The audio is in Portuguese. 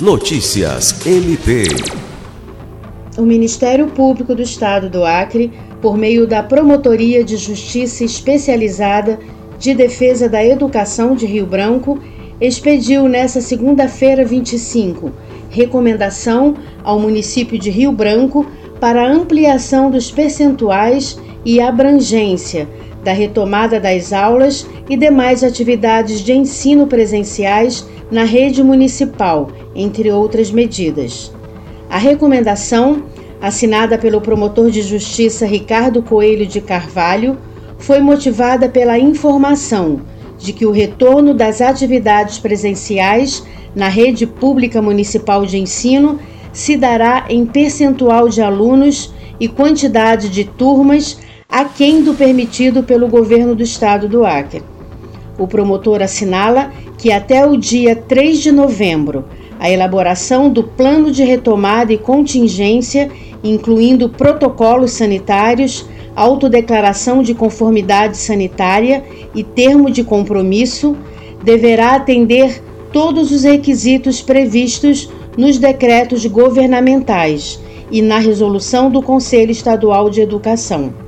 Notícias MP. O Ministério Público do Estado do Acre, por meio da Promotoria de Justiça Especializada de Defesa da Educação de Rio Branco, expediu nesta segunda-feira 25 recomendação ao município de Rio Branco para ampliação dos percentuais e abrangência da retomada das aulas e demais atividades de ensino presenciais na rede municipal, entre outras medidas. A recomendação, assinada pelo promotor de justiça Ricardo Coelho de Carvalho, foi motivada pela informação de que o retorno das atividades presenciais na rede pública municipal de ensino se dará em percentual de alunos e quantidade de turmas aquém do permitido pelo governo do estado do Acre. O promotor assinala que até o dia 3 de novembro, a elaboração do plano de retomada e contingência, incluindo protocolos sanitários, autodeclaração de conformidade sanitária e termo de compromisso, deverá atender todos os requisitos previstos nos decretos governamentais e na resolução do Conselho Estadual de Educação.